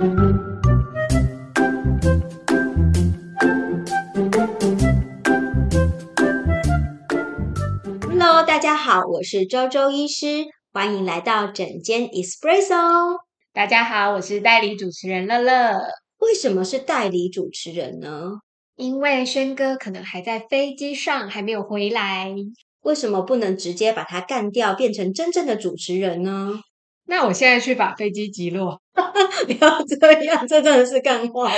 Hello，大家好，我是周周医师，欢迎来到整间 Espresso。大家好，我是代理主持人乐乐。为什么是代理主持人呢？因为轩哥可能还在飞机上，还没有回来。为什么不能直接把他干掉，变成真正的主持人呢？那我现在去把飞机击落。不要这样，这真的是干话。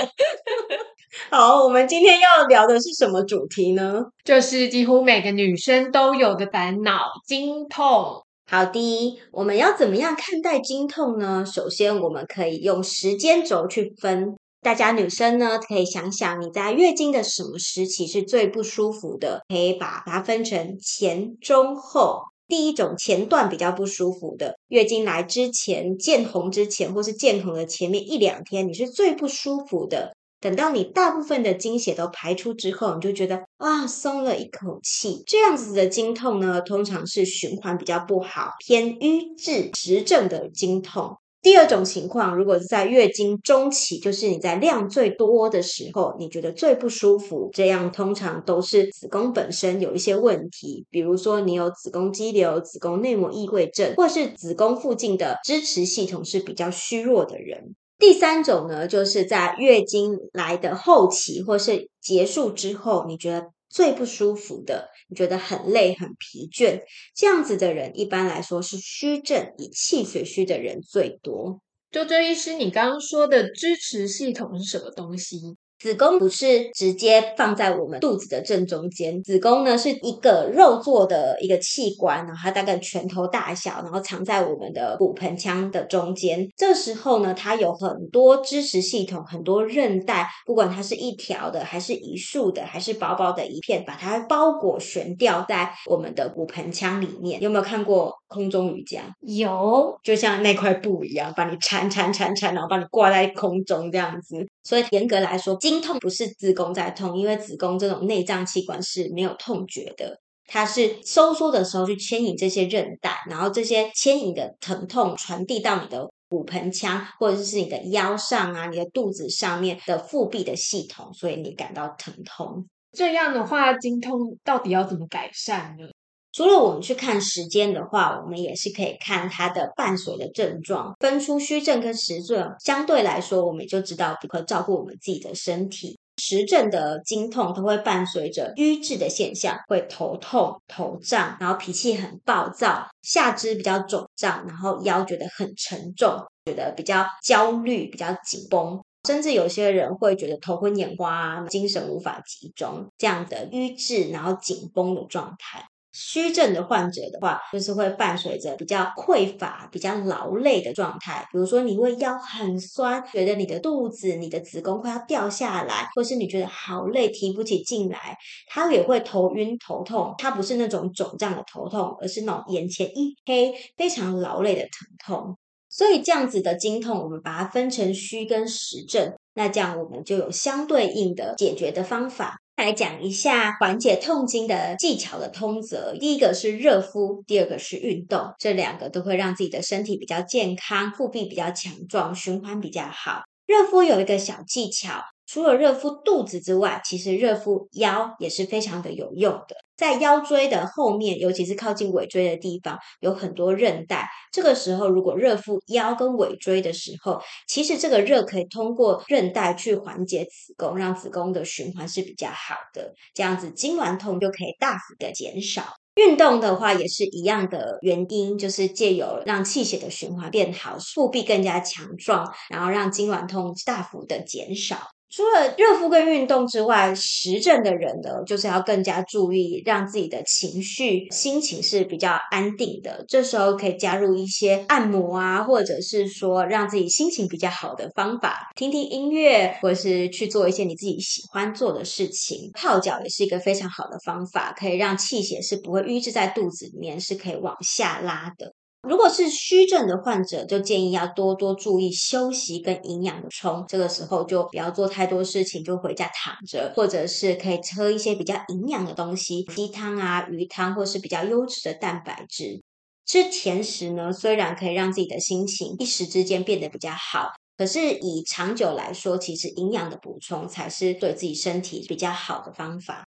好，我们今天要聊的是什么主题呢？就是几乎每个女生都有的烦恼——经痛。好的，我们要怎么样看待经痛呢？首先，我们可以用时间轴去分。大家女生呢，可以想想你在月经的什么时期是最不舒服的，可以把它分成前、中、后。第一种前段比较不舒服的，月经来之前、见红之前，或是见红的前面一两天，你是最不舒服的。等到你大部分的经血都排出之后，你就觉得啊，松了一口气。这样子的经痛呢，通常是循环比较不好、偏瘀滞实症的经痛。第二种情况，如果是在月经中期，就是你在量最多的时候，你觉得最不舒服，这样通常都是子宫本身有一些问题，比如说你有子宫肌瘤、子宫内膜异位症，或是子宫附近的支持系统是比较虚弱的人。第三种呢，就是在月经来的后期或是结束之后，你觉得最不舒服的，你觉得很累、很疲倦，这样子的人一般来说是虚症，以气血虚的人最多。周周医师，你刚刚说的支持系统是什么东西？子宫不是直接放在我们肚子的正中间，子宫呢是一个肉做的一个器官，然后它大概拳头大小，然后藏在我们的骨盆腔的中间。这时候呢，它有很多支持系统，很多韧带，不管它是一条的，还是一束的，还是薄薄的一片，把它包裹悬吊在我们的骨盆腔里面。有没有看过空中瑜伽？有，就像那块布一样，把你缠缠缠缠，然后把你挂在空中这样子。所以严格来说，经痛不是子宫在痛，因为子宫这种内脏器官是没有痛觉的，它是收缩的时候去牵引这些韧带，然后这些牵引的疼痛传递到你的骨盆腔，或者是你的腰上啊、你的肚子上面的腹壁的系统，所以你感到疼痛。这样的话，经痛到底要怎么改善呢？除了我们去看时间的话，我们也是可以看它的伴随的症状，分出虚症跟实症。相对来说，我们就知道如何照顾我们自己的身体。实症的经痛都会伴随着瘀滞的现象，会头痛、头胀，然后脾气很暴躁，下肢比较肿胀，然后腰觉得很沉重，觉得比较焦虑、比较紧绷，甚至有些人会觉得头昏眼花、精神无法集中，这样的瘀滞然后紧绷的状态。虚症的患者的话，就是会伴随着比较匮乏、比较劳累的状态。比如说，你会腰很酸，觉得你的肚子、你的子宫快要掉下来，或是你觉得好累，提不起劲来。他也会头晕、头痛，他不是那种肿胀的头痛，而是那种眼前一黑、非常劳累的疼痛。所以这样子的经痛，我们把它分成虚跟实症，那这样我们就有相对应的解决的方法。来讲一下缓解痛经的技巧的通则。第一个是热敷，第二个是运动，这两个都会让自己的身体比较健康，腹壁比较强壮，循环比较好。热敷有一个小技巧。除了热敷肚子之外，其实热敷腰也是非常的有用的。在腰椎的后面，尤其是靠近尾椎的地方，有很多韧带。这个时候，如果热敷腰跟尾椎的时候，其实这个热可以通过韧带去缓解子宫，让子宫的循环是比较好的。这样子经挛痛就可以大幅的减少。运动的话也是一样的原因，就是借由让气血的循环变好，腹壁更加强壮，然后让经挛痛大幅的减少。除了热敷跟运动之外，实症的人呢，就是要更加注意，让自己的情绪、心情是比较安定的。这时候可以加入一些按摩啊，或者是说让自己心情比较好的方法，听听音乐，或者是去做一些你自己喜欢做的事情。泡脚也是一个非常好的方法，可以让气血是不会淤滞在肚子里面，是可以往下拉的。如果是虚症的患者，就建议要多多注意休息跟营养的充。这个时候就不要做太多事情，就回家躺着，或者是可以喝一些比较营养的东西，鸡汤啊、鱼汤，或是比较优质的蛋白质。吃甜食呢，虽然可以让自己的心情一时之间变得比较好。可是以长久来说，其实营养的补充才是对自己身体比较好的方法。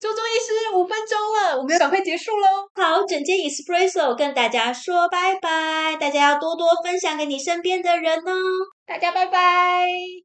周中医师五分钟了，我们要赶快结束喽。好，整间 Espresso 跟大家说拜拜，大家要多多分享给你身边的人哦。大家拜拜。